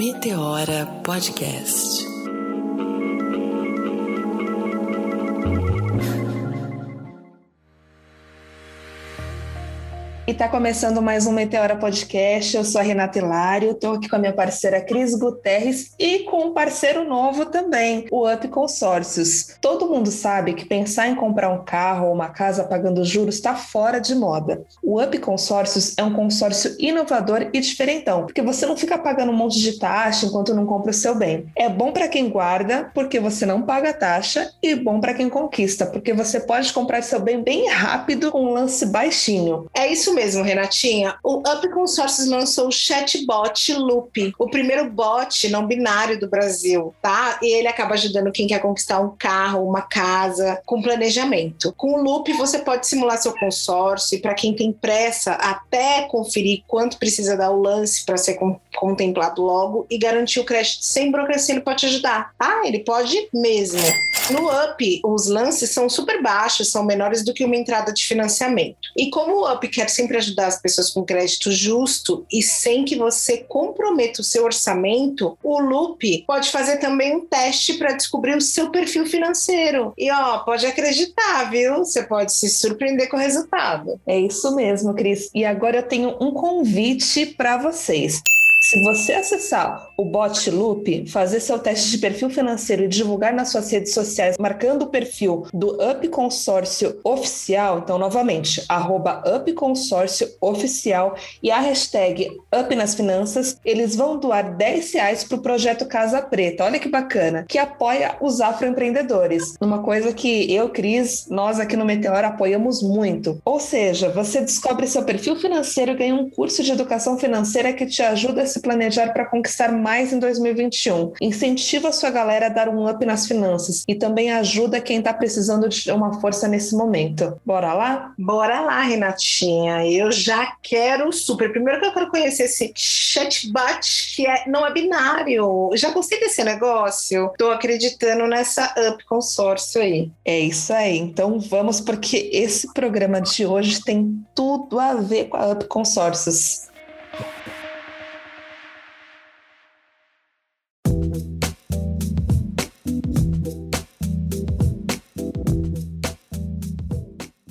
Meteora Podcast. E tá começando mais um Meteora Podcast. Eu sou a Renata Hilário, estou aqui com a minha parceira Cris Guterres e com um parceiro novo também, o Up Consórcios. Todo mundo sabe que pensar em comprar um carro ou uma casa pagando juros está fora de moda. O Up Consórcios é um consórcio inovador e diferentão, porque você não fica pagando um monte de taxa enquanto não compra o seu bem. É bom para quem guarda, porque você não paga taxa, e bom para quem conquista, porque você pode comprar seu bem bem rápido com um lance baixinho. É isso mesmo mesmo, Renatinha. O Up Consórcios lançou o chatbot Loop, o primeiro bot não binário do Brasil, tá? E ele acaba ajudando quem quer conquistar um carro, uma casa, com planejamento. Com o Loop, você pode simular seu consórcio e para quem tem pressa, até conferir quanto precisa dar o lance para ser contemplado logo e garantir o crédito sem burocracia, ele pode ajudar. Ah, ele pode mesmo. No Up, os lances são super baixos, são menores do que uma entrada de financiamento. E como o Up quer sempre ajudar as pessoas com crédito justo e sem que você comprometa o seu orçamento, o Loop pode fazer também um teste para descobrir o seu perfil financeiro. E ó, pode acreditar, viu? Você pode se surpreender com o resultado. É isso mesmo, Cris. E agora eu tenho um convite para vocês. Se você acessar o Bot Loop, fazer seu teste de perfil financeiro e divulgar nas suas redes sociais, marcando o perfil do Up Consórcio Oficial, então, novamente, arroba Up Consórcio Oficial e a hashtag Up nas Finanças, eles vão doar 10 reais para o projeto Casa Preta. Olha que bacana, que apoia os afroempreendedores. Uma coisa que eu, Cris, nós aqui no Meteor apoiamos muito. Ou seja, você descobre seu perfil financeiro e ganha um curso de educação financeira que te ajuda a se planejar para conquistar mais em 2021. Incentiva a sua galera a dar um up nas finanças e também ajuda quem está precisando de uma força nesse momento. Bora lá? Bora lá, Renatinha. Eu já quero super. Primeiro que eu quero conhecer esse chatbot que é, não é binário. Já gostei desse negócio. Tô acreditando nessa up consórcio aí. É isso aí. Então vamos porque esse programa de hoje tem tudo a ver com a up consórcios.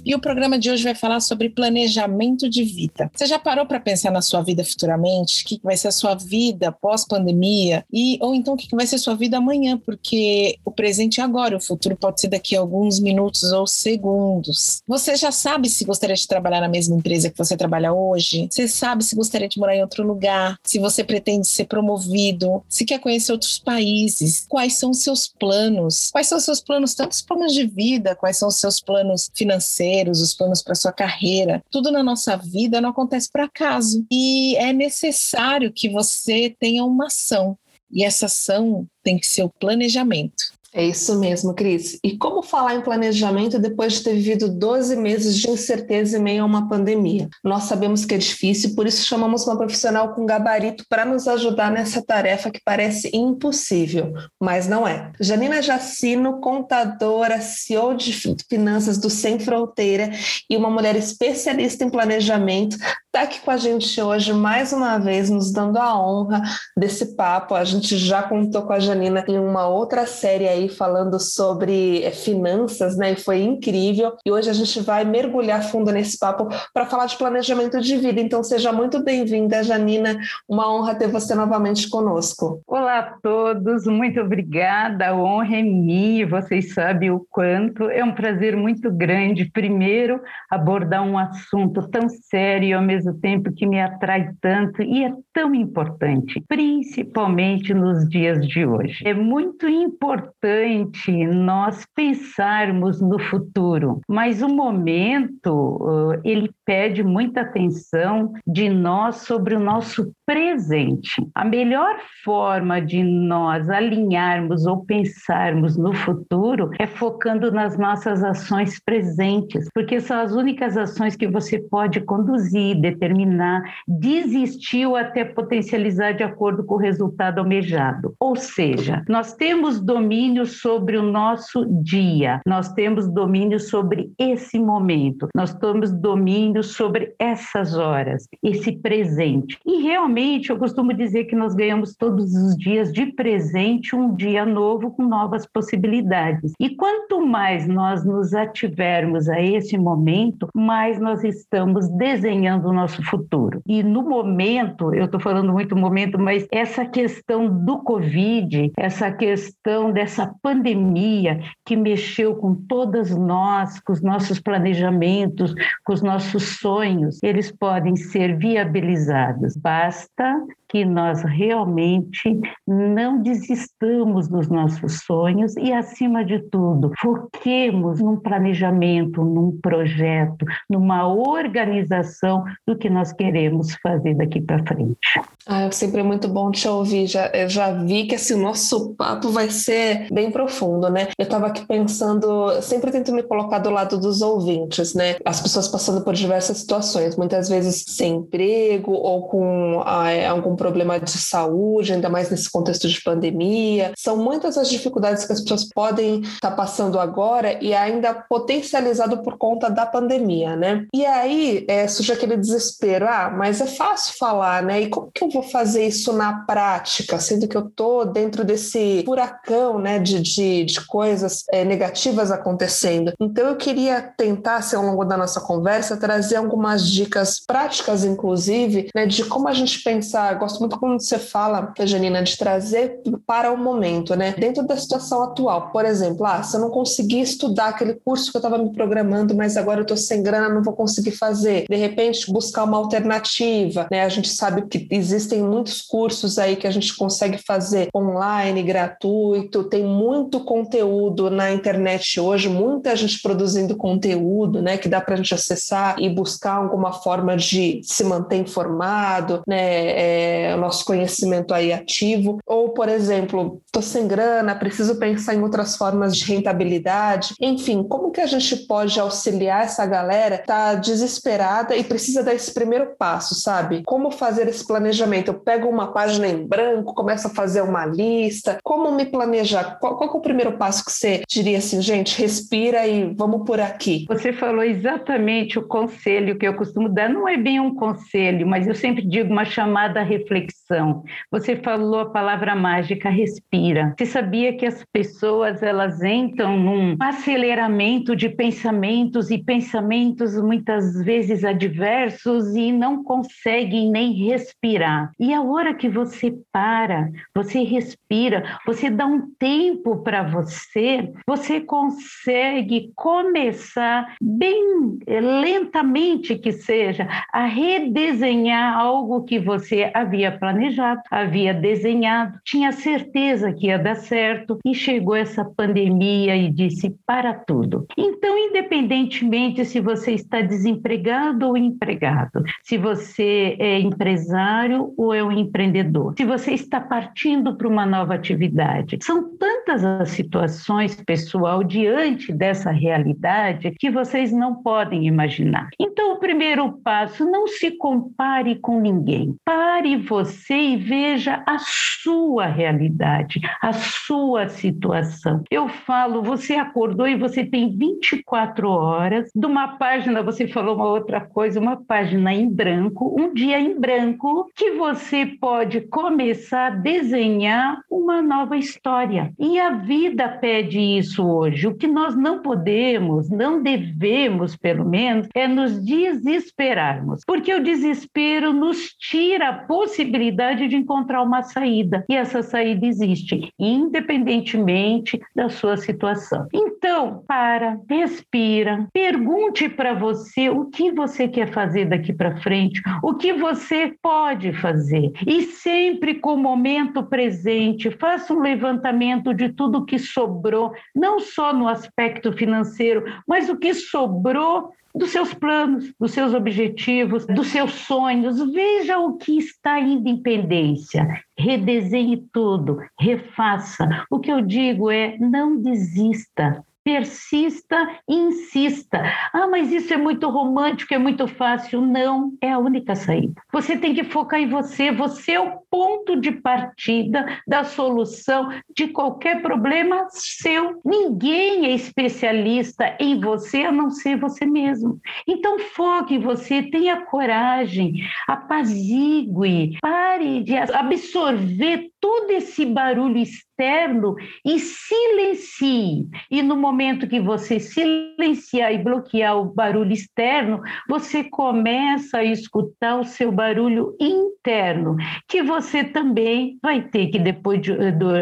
E o programa de hoje vai falar sobre planejamento de vida. Você já parou para pensar na sua vida futuramente? O que vai ser a sua vida pós-pandemia? E ou então o que vai ser a sua vida amanhã? Porque o presente é agora, o futuro pode ser daqui a alguns minutos ou segundos. Você já sabe se gostaria de trabalhar na mesma empresa que você trabalha hoje? Você sabe se gostaria de morar em outro lugar? Se você pretende ser promovido? Se quer conhecer outros países? Quais são os seus planos? Quais são os seus planos, tanto os planos de vida, quais são os seus planos financeiros? Os planos para sua carreira, tudo na nossa vida não acontece por acaso. E é necessário que você tenha uma ação. E essa ação tem que ser o planejamento. É isso mesmo, Cris. E como falar em planejamento depois de ter vivido 12 meses de incerteza em meio a uma pandemia? Nós sabemos que é difícil, por isso chamamos uma profissional com gabarito para nos ajudar nessa tarefa que parece impossível, mas não é. Janina Jacino, contadora, CEO de finanças do Sem Fronteira e uma mulher especialista em planejamento, está aqui com a gente hoje mais uma vez, nos dando a honra desse papo. A gente já contou com a Janina em uma outra série aí falando sobre é, finanças, né? E foi incrível. E hoje a gente vai mergulhar fundo nesse papo para falar de planejamento de vida. Então seja muito bem-vinda, Janina. Uma honra ter você novamente conosco. Olá a todos, muito obrigada. A honra é minha. Vocês sabem o quanto. É um prazer muito grande, primeiro, abordar um assunto tão sério ao mesmo tempo que me atrai tanto e é tão importante, principalmente nos dias de hoje. É muito importante nós pensarmos no futuro, mas o momento ele pede muita atenção de nós sobre o nosso presente. A melhor forma de nós alinharmos ou pensarmos no futuro é focando nas nossas ações presentes, porque são as únicas ações que você pode conduzir, determinar, desistir ou até potencializar de acordo com o resultado almejado. Ou seja, nós temos domínio sobre o nosso dia, nós temos domínio sobre esse momento, nós temos domínio sobre essas horas, esse presente. E realmente Eu costumo dizer que nós ganhamos todos os dias de presente um dia novo com novas possibilidades. E quanto mais nós nos ativermos a esse momento, mais nós estamos desenhando o nosso futuro. E no momento, eu estou falando muito momento, mas essa questão do Covid, essa questão dessa pandemia que mexeu com todas nós, com os nossos planejamentos, com os nossos sonhos, eles podem ser viabilizados. Basta festa que nós realmente não desistamos dos nossos sonhos e, acima de tudo, foquemos num planejamento, num projeto, numa organização do que nós queremos fazer daqui para frente. Ah, é sempre muito bom te ouvir. Já, já vi que assim, o nosso papo vai ser bem profundo, né? Eu estava aqui pensando, sempre tento me colocar do lado dos ouvintes, né? As pessoas passando por diversas situações, muitas vezes sem emprego ou com ah, algum problema de saúde, ainda mais nesse contexto de pandemia. São muitas as dificuldades que as pessoas podem estar tá passando agora e ainda potencializado por conta da pandemia, né? E aí é, surge aquele desespero, ah, mas é fácil falar, né? E como que eu vou fazer isso na prática, sendo que eu estou dentro desse furacão né, de, de, de coisas é, negativas acontecendo? Então, eu queria tentar, assim, ao longo da nossa conversa, trazer algumas dicas práticas, inclusive, né, de como a gente pensar. Gosto muito quando você fala, Janina, de trazer para o momento, né? Dentro da situação atual. Por exemplo, ah, se eu não conseguir estudar aquele curso que eu estava me programando, mas agora eu estou sem grana, não vou conseguir fazer. De repente, buscar uma alternativa, né? A gente sabe que existe Existem muitos cursos aí que a gente consegue fazer online, gratuito, tem muito conteúdo na internet hoje, muita gente produzindo conteúdo, né, que dá para a gente acessar e buscar alguma forma de se manter informado, né, é, o nosso conhecimento aí ativo. Ou, por exemplo, tô sem grana, preciso pensar em outras formas de rentabilidade. Enfim, como que a gente pode auxiliar essa galera que tá desesperada e precisa dar esse primeiro passo, sabe? Como fazer esse planejamento? Eu pego uma página em branco, começo a fazer uma lista. Como me planejar? Qual, qual é o primeiro passo que você diria assim, gente, respira e vamos por aqui? Você falou exatamente o conselho que eu costumo dar. Não é bem um conselho, mas eu sempre digo uma chamada à reflexão. Você falou a palavra mágica, respira. Você sabia que as pessoas elas entram num aceleramento de pensamentos e pensamentos muitas vezes adversos e não conseguem nem respirar. E a hora que você para, você respira, você dá um tempo para você, você consegue começar bem eh, lentamente que seja a redesenhar algo que você havia planejado, havia desenhado, tinha certeza que ia dar certo e chegou essa pandemia e disse para tudo. Então, independentemente se você está desempregado ou empregado, se você é empresário ou é um empreendedor? Se você está partindo para uma nova atividade. São tantas as situações, pessoal, diante dessa realidade que vocês não podem imaginar. Então, o primeiro passo, não se compare com ninguém. Pare você e veja a sua realidade, a sua situação. Eu falo, você acordou e você tem 24 horas, de uma página, você falou uma outra coisa, uma página em branco, um dia em branco, que você pode começar a desenhar uma nova história. E a vida pede isso hoje. O que nós não podemos, não devemos, pelo menos, é nos desesperarmos, porque o desespero nos tira a possibilidade de encontrar uma saída. E essa saída existe, independentemente da sua situação. Então, para, respira, pergunte para você o que você quer fazer daqui para frente, o que você pode fazer e sempre com o momento presente, faça um levantamento de tudo que sobrou, não só no aspecto financeiro, mas o que sobrou dos seus planos, dos seus objetivos, dos seus sonhos. Veja o que está em independência. Redesenhe tudo, refaça. O que eu digo é: não desista persista insista. Ah, mas isso é muito romântico, é muito fácil. Não, é a única saída. Você tem que focar em você. Você é o ponto de partida da solução de qualquer problema seu. Ninguém é especialista em você a não ser você mesmo. Então, foque em você, tenha coragem, apazigue, pare de absorver todo esse barulho externo e silencie. E no momento que você silenciar e bloquear o barulho externo, você começa a escutar o seu barulho interno, que você também vai ter que, depois de,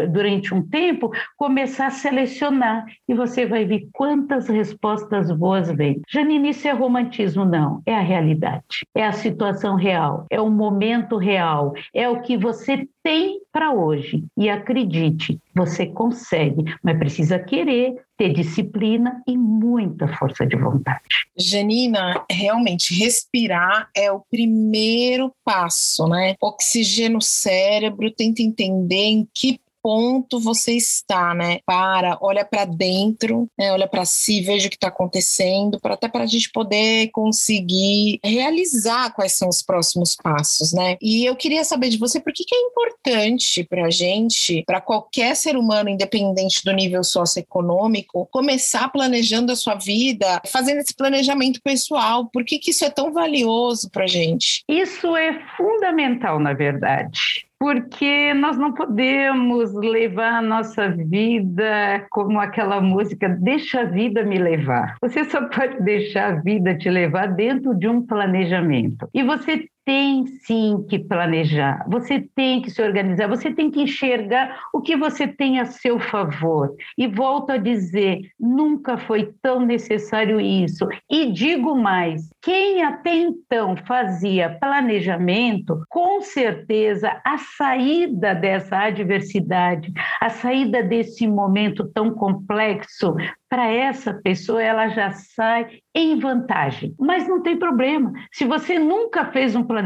durante um tempo, começar a selecionar. E você vai ver quantas respostas boas vêm. Janine, isso é romantismo, não. É a realidade. É a situação real. É o momento real. É o que você tem para hoje. E acredite, você consegue, mas precisa querer, ter disciplina e muita força de vontade. Janina, realmente respirar é o primeiro passo, né? Oxigênio o cérebro, tenta entender em que ponto você está, né? Para, olha para dentro, né? olha para si, veja o que está acontecendo, para até para a gente poder conseguir realizar quais são os próximos passos, né? E eu queria saber de você por que, que é importante para a gente, para qualquer ser humano, independente do nível socioeconômico, começar planejando a sua vida, fazendo esse planejamento pessoal. Por que, que isso é tão valioso para a gente? Isso é fundamental, na verdade porque nós não podemos levar a nossa vida como aquela música Deixa a vida me levar. Você só pode deixar a vida te levar dentro de um planejamento. E você tem sim que planejar, você tem que se organizar, você tem que enxergar o que você tem a seu favor. E volto a dizer, nunca foi tão necessário isso. E digo mais, quem até então fazia planejamento, com certeza a saída dessa adversidade, a saída desse momento tão complexo, para essa pessoa ela já sai em vantagem. Mas não tem problema. Se você nunca fez um planejamento,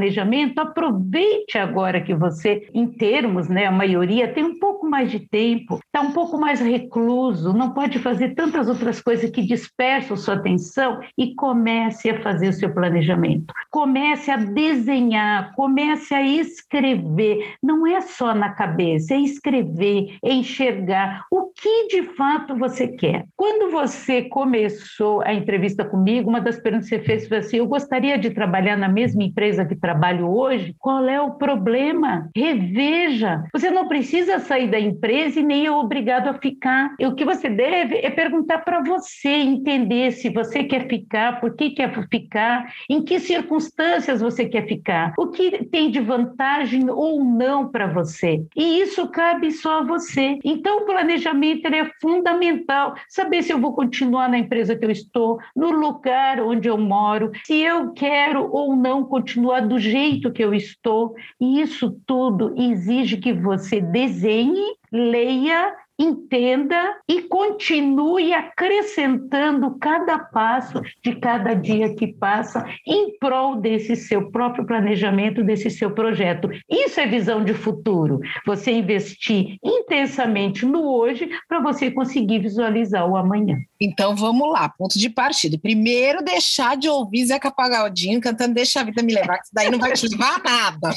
aproveite agora que você, em termos, né, a maioria tem um pouco mais de tempo, está um pouco mais recluso, não pode fazer tantas outras coisas que dispersam sua atenção e comece a fazer o seu planejamento. Comece a desenhar, comece a escrever. Não é só na cabeça, é escrever, é enxergar o que de fato você quer. Quando você começou a entrevista comigo, uma das perguntas que você fez foi assim: eu gostaria de trabalhar na mesma empresa que trabalho hoje. Qual é o problema? Reveja. Você não precisa sair da empresa e nem é obrigado a ficar. E o que você deve é perguntar para você, entender se você quer ficar, por que quer ficar, em que circunstâncias você quer ficar, o que tem de vantagem ou não para você. E isso cabe só a você. Então, o planejamento é fundamental. Saber se eu vou continuar na empresa que eu estou, no lugar lugar onde eu moro, se eu quero ou não continuar do jeito que eu estou. E isso tudo exige que você desenhe, leia entenda e continue acrescentando cada passo de cada dia que passa em prol desse seu próprio planejamento, desse seu projeto. Isso é visão de futuro. Você investir intensamente no hoje para você conseguir visualizar o amanhã. Então vamos lá, ponto de partida. Primeiro, deixar de ouvir Zeca Pagodinho cantando Deixa a Vida Me Levar, que isso daí não vai te levar a nada.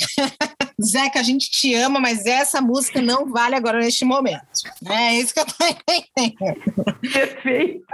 Zeca, a gente te ama, mas essa música não vale agora neste momento. É isso que eu tô entendendo. Perfeito.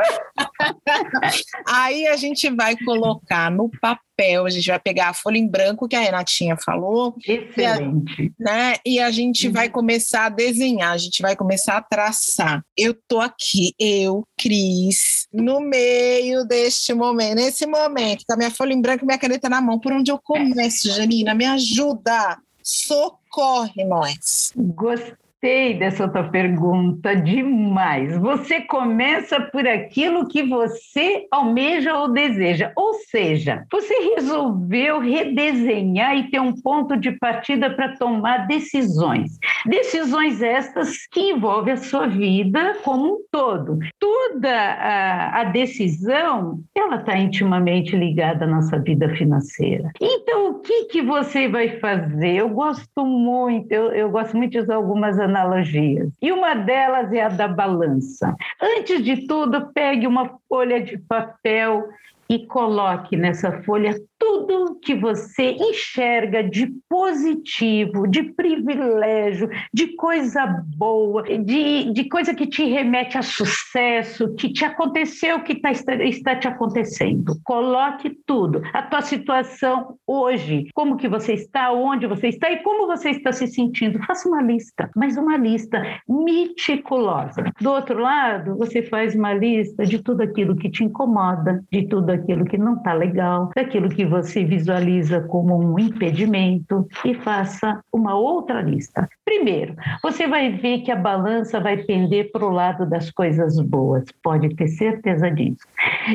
Aí a gente vai colocar no papel, a gente vai pegar a folha em branco que a Renatinha falou. Excelente. E a, né, e a gente vai começar a desenhar, a gente vai começar a traçar. Eu tô aqui, eu, Cris, no meio deste momento, nesse momento, com a minha folha em branco e minha caneta na mão. Por onde eu começo, Janina? Me ajuda! Socorre nós. Gostei Gostei dessa tua pergunta demais. Você começa por aquilo que você almeja ou deseja, ou seja, você resolveu redesenhar e ter um ponto de partida para tomar decisões. Decisões estas que envolvem a sua vida como um todo. Toda a, a decisão, ela está intimamente ligada à nossa vida financeira. Então, o que, que você vai fazer? Eu gosto muito, eu, eu gosto muito de usar algumas analogias. E uma delas é a da balança. Antes de tudo, pegue uma folha de papel e coloque nessa folha tudo que você enxerga de positivo, de privilégio, de coisa boa, de, de coisa que te remete a sucesso, que te aconteceu, que tá, está te acontecendo. Coloque tudo, a tua situação hoje, como que você está, onde você está e como você está se sentindo. Faça uma lista, mas uma lista meticulosa. Do outro lado, você faz uma lista de tudo aquilo que te incomoda, de tudo aquilo que não está legal, daquilo que você visualiza como um impedimento e faça uma outra lista. Primeiro, você vai ver que a balança vai pender para o lado das coisas boas, pode ter certeza disso.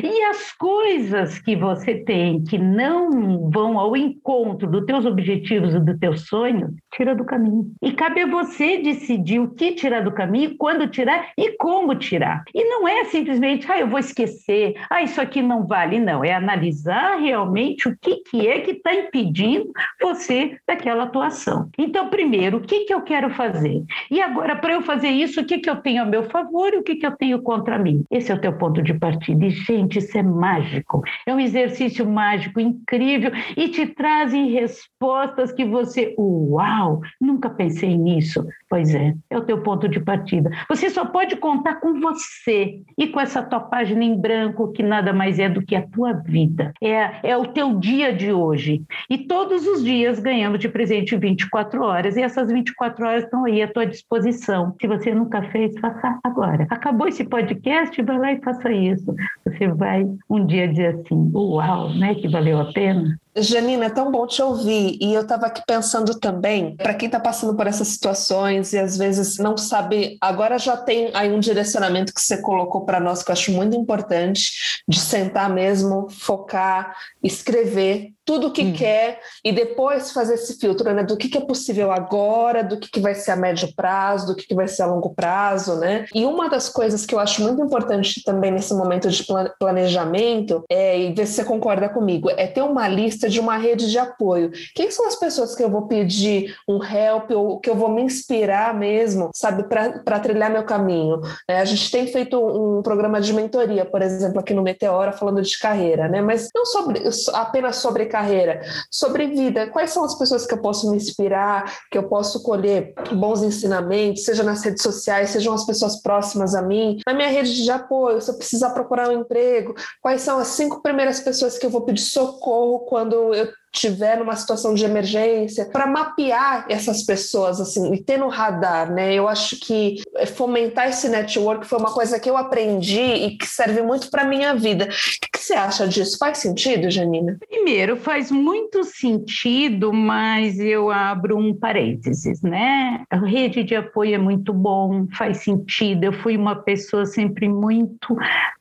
E as coisas que você tem que não vão ao encontro dos teus objetivos e do teu sonho, tira do caminho. E cabe a você decidir o que tirar do caminho, quando tirar e como tirar. E não é simplesmente, ah, eu vou esquecer, ah, isso aqui não vale. Não, é analisar realmente o que, que é que está impedindo você daquela atuação. Então, primeiro, o que, que eu quero fazer? E agora, para eu fazer isso, o que, que eu tenho a meu favor e o que, que eu tenho contra mim? Esse é o teu ponto de partida. E, gente, isso é mágico. É um exercício mágico, incrível, e te trazem respostas que você, uau, nunca pensei nisso. Pois é, é o teu ponto de partida. Você só pode contar com você e com essa tua página em branco, que nada mais é do que a tua vida. É, é o teu dia de hoje. E todos os dias ganhamos de presente 24 horas, e essas 24 horas estão aí à tua disposição. Se você nunca fez, faça agora. Acabou esse podcast, vai lá e faça isso. Você vai um dia dizer assim: uau, né? Que valeu a pena. Janina, é tão bom te ouvir. E eu estava aqui pensando também, para quem está passando por essas situações e às vezes não sabe, agora já tem aí um direcionamento que você colocou para nós que eu acho muito importante, de sentar mesmo, focar, escrever tudo o que hum. quer e depois fazer esse filtro né, do que, que é possível agora, do que, que vai ser a médio prazo, do que, que vai ser a longo prazo, né? E uma das coisas que eu acho muito importante também nesse momento de planejamento, é, e ver se você concorda comigo, é ter uma lista de uma rede de apoio. Quem são as pessoas que eu vou pedir um help ou que eu vou me inspirar mesmo, sabe, para trilhar meu caminho? É, a gente tem feito um programa de mentoria, por exemplo, aqui no Meteora, falando de carreira, né? Mas não sobre, apenas sobre carreira, sobre vida. Quais são as pessoas que eu posso me inspirar, que eu posso colher bons ensinamentos, seja nas redes sociais, sejam as pessoas próximas a mim, na minha rede de apoio, se eu precisar procurar um emprego, quais são as cinco primeiras pessoas que eu vou pedir socorro quando eu tiver numa situação de emergência, para mapear essas pessoas assim e ter no radar, né? Eu acho que fomentar esse network foi uma coisa que eu aprendi e que serve muito para minha vida. O que, você acha disso? Faz sentido, Janina? Primeiro, faz muito sentido, mas eu abro um parênteses, né? A rede de apoio é muito bom, faz sentido. Eu fui uma pessoa sempre muito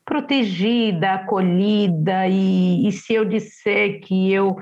protegida, acolhida, e, e, se eu disser que eu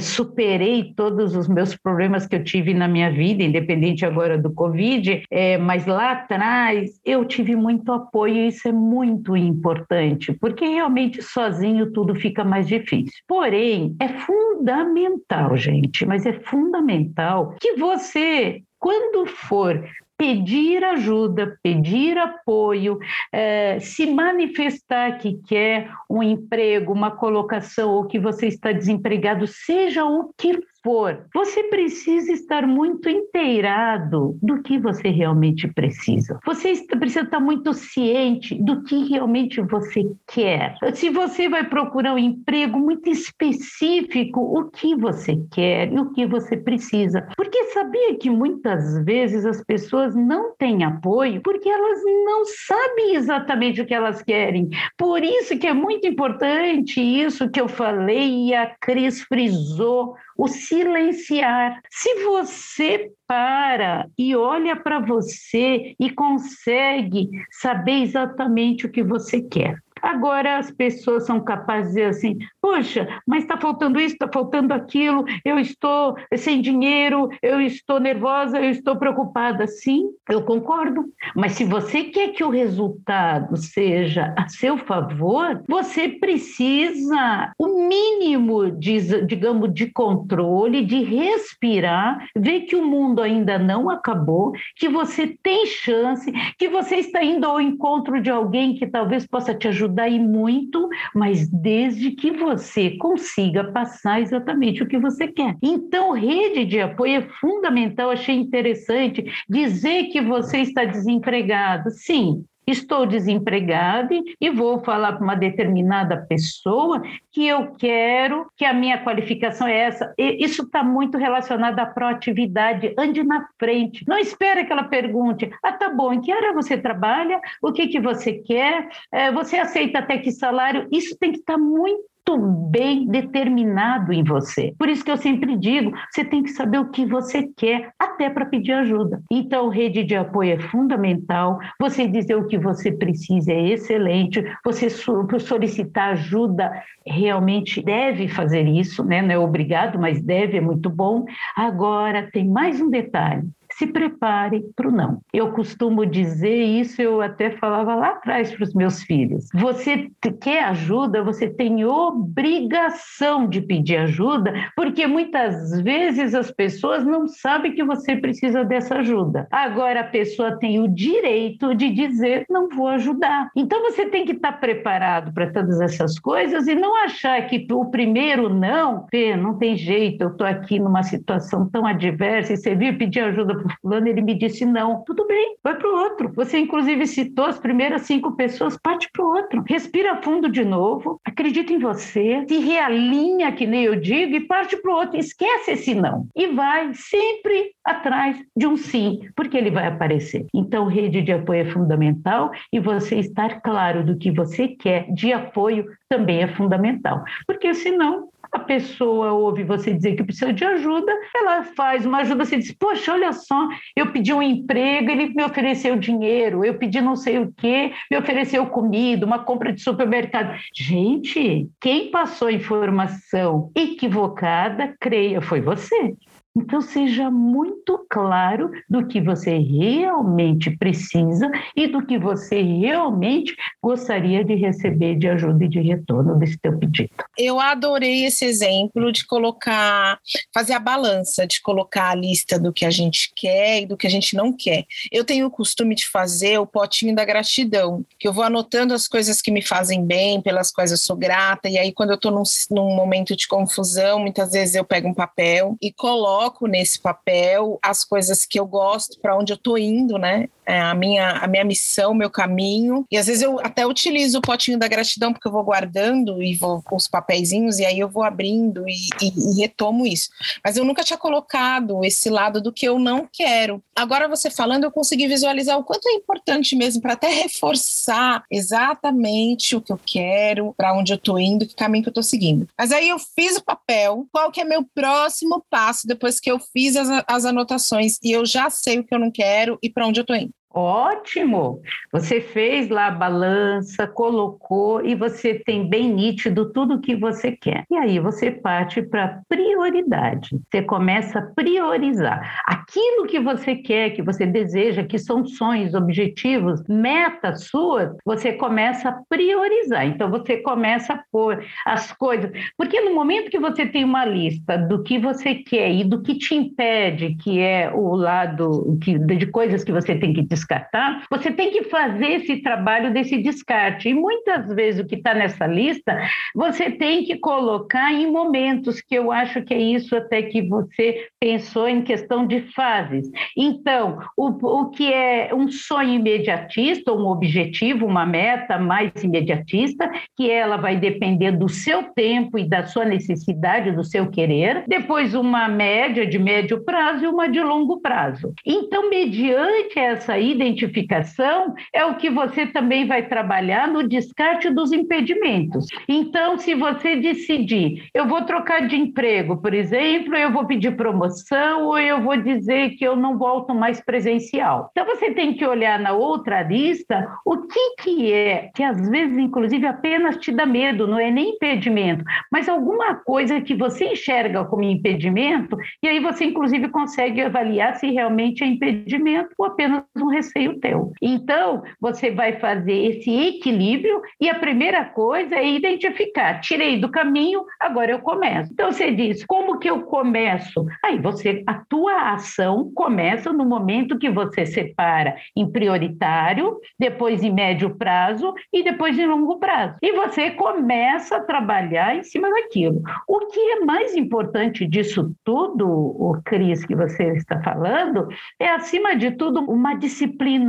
superei todos os meus problemas que eu tive na minha vida, independente agora do Covid, é, mas lá atrás eu tive muito apoio e isso é muito importante, porque realmente sozinho tudo fica mais difícil. Porém, é fundamental, gente, mas é fundamental que você quando for pedir ajuda, pedir apoio, é, se manifestar que quer um emprego, uma colocação ou que você está desempregado, seja o que for, você precisa estar muito inteirado do que você realmente precisa. Você precisa estar muito ciente do que realmente você quer. Se você vai procurar um emprego muito específico, o que você quer e o que você precisa. Porque sabia que muitas vezes as pessoas não têm apoio porque elas não sabem exatamente o que elas querem. Por isso que é muito importante isso que eu falei e a Cris frisou o silenciar. Se você para e olha para você e consegue saber exatamente o que você quer. Agora as pessoas são capazes de dizer assim: poxa, mas está faltando isso, está faltando aquilo, eu estou sem dinheiro, eu estou nervosa, eu estou preocupada. Sim, eu concordo. Mas se você quer que o resultado seja a seu favor, você precisa o mínimo, de, digamos, de controle, de respirar, ver que o mundo ainda não acabou, que você tem chance, que você está indo ao encontro de alguém que talvez possa te ajudar ajudar e muito, mas desde que você consiga passar exatamente o que você quer. Então, rede de apoio é fundamental. Achei interessante dizer que você está desempregado. Sim, estou desempregada e vou falar para uma determinada pessoa que eu quero, que a minha qualificação é essa. E isso está muito relacionado à proatividade. Ande na frente. Não espere que ela pergunte: ah, tá bom, em que área você trabalha? O que, que você quer? É, você aceita até que salário? Isso tem que estar tá muito bem determinado em você. Por isso que eu sempre digo, você tem que saber o que você quer, até para pedir ajuda. Então, rede de apoio é fundamental. Você dizer o que você precisa é excelente. Você solicitar ajuda realmente deve fazer isso, né? Não é obrigado, mas deve, é muito bom. Agora, tem mais um detalhe se prepare para o não. Eu costumo dizer isso, eu até falava lá atrás para os meus filhos. Você quer ajuda, você tem obrigação de pedir ajuda, porque muitas vezes as pessoas não sabem que você precisa dessa ajuda. Agora a pessoa tem o direito de dizer não vou ajudar. Então você tem que estar preparado para todas essas coisas e não achar que o primeiro não, Pê, não tem jeito, eu estou aqui numa situação tão adversa e você vir pedir ajuda para fulano, ele me disse não. Tudo bem, vai para o outro. Você, inclusive, citou as primeiras cinco pessoas, parte para o outro. Respira fundo de novo, acredita em você, se realinha, que nem eu digo, e parte para o outro. Esquece esse não. E vai sempre atrás de um sim, porque ele vai aparecer. Então, rede de apoio é fundamental e você estar claro do que você quer de apoio também é fundamental, porque senão a pessoa ouve você dizer que precisa de ajuda, ela faz uma ajuda, você diz, poxa, olha só, eu pedi um emprego, ele me ofereceu dinheiro, eu pedi não sei o quê, me ofereceu comida, uma compra de supermercado. Gente, quem passou informação equivocada, creia, foi você. Então, seja muito claro do que você realmente precisa e do que você realmente gostaria de receber de ajuda e de retorno desse teu pedido. Eu adorei esse exemplo de colocar, fazer a balança, de colocar a lista do que a gente quer e do que a gente não quer. Eu tenho o costume de fazer o potinho da gratidão, que eu vou anotando as coisas que me fazem bem, pelas quais eu sou grata, e aí quando eu estou num, num momento de confusão, muitas vezes eu pego um papel e coloco coloco nesse papel as coisas que eu gosto, para onde eu estou indo, né? É a, minha, a minha missão, meu caminho. E às vezes eu até utilizo o potinho da gratidão, porque eu vou guardando e vou com os papeizinhos, e aí eu vou abrindo e, e, e retomo isso. Mas eu nunca tinha colocado esse lado do que eu não quero. Agora, você falando, eu consegui visualizar o quanto é importante mesmo para até reforçar exatamente o que eu quero, para onde eu estou indo, que caminho que eu estou seguindo. Mas aí eu fiz o papel, qual que é meu próximo passo depois depois que eu fiz as, as anotações e eu já sei o que eu não quero e para onde eu estou indo. Ótimo! Você fez lá a balança, colocou e você tem bem nítido tudo o que você quer. E aí você parte para prioridade. Você começa a priorizar aquilo que você quer, que você deseja, que são sonhos, objetivos, metas suas, você começa a priorizar. Então você começa a pôr as coisas, porque no momento que você tem uma lista do que você quer e do que te impede, que é o lado que, de coisas que você tem que descartar, descartar, você tem que fazer esse trabalho desse descarte. E muitas vezes o que está nessa lista, você tem que colocar em momentos, que eu acho que é isso até que você pensou em questão de fases. Então, o, o que é um sonho imediatista, um objetivo, uma meta mais imediatista, que ela vai depender do seu tempo e da sua necessidade, do seu querer. Depois, uma média de médio prazo e uma de longo prazo. Então, mediante essa identificação é o que você também vai trabalhar no descarte dos impedimentos. Então, se você decidir, eu vou trocar de emprego, por exemplo, eu vou pedir promoção ou eu vou dizer que eu não volto mais presencial. Então, você tem que olhar na outra lista o que, que é, que às vezes, inclusive, apenas te dá medo, não é nem impedimento, mas alguma coisa que você enxerga como impedimento, e aí você, inclusive, consegue avaliar se realmente é impedimento ou apenas um receio teu. Então, você vai fazer esse equilíbrio e a primeira coisa é identificar. Tirei do caminho, agora eu começo. Então, você diz, como que eu começo? Aí você, a tua ação começa no momento que você separa em prioritário, depois em médio prazo e depois em longo prazo. E você começa a trabalhar em cima daquilo. O que é mais importante disso tudo, o Cris, que você está falando, é, acima de tudo, uma disciplina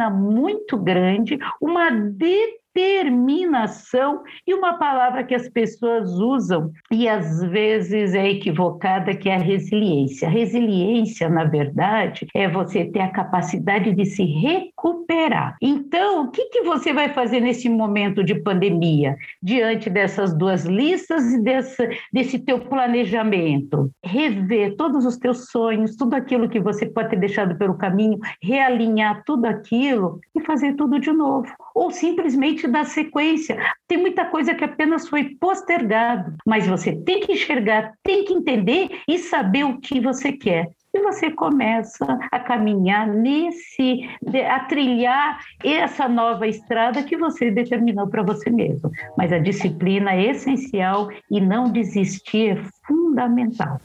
muito grande, uma determinação determinação e uma palavra que as pessoas usam e às vezes é equivocada, que é a resiliência. Resiliência, na verdade, é você ter a capacidade de se recuperar. Então, o que, que você vai fazer nesse momento de pandemia, diante dessas duas listas e desse, desse teu planejamento? Rever todos os teus sonhos, tudo aquilo que você pode ter deixado pelo caminho, realinhar tudo aquilo e fazer tudo de novo. Ou simplesmente da sequência. Tem muita coisa que apenas foi postergado, mas você tem que enxergar, tem que entender e saber o que você quer e você começa a caminhar nesse, a trilhar essa nova estrada que você determinou para você mesmo. Mas a disciplina é essencial e não desistir é fundamental.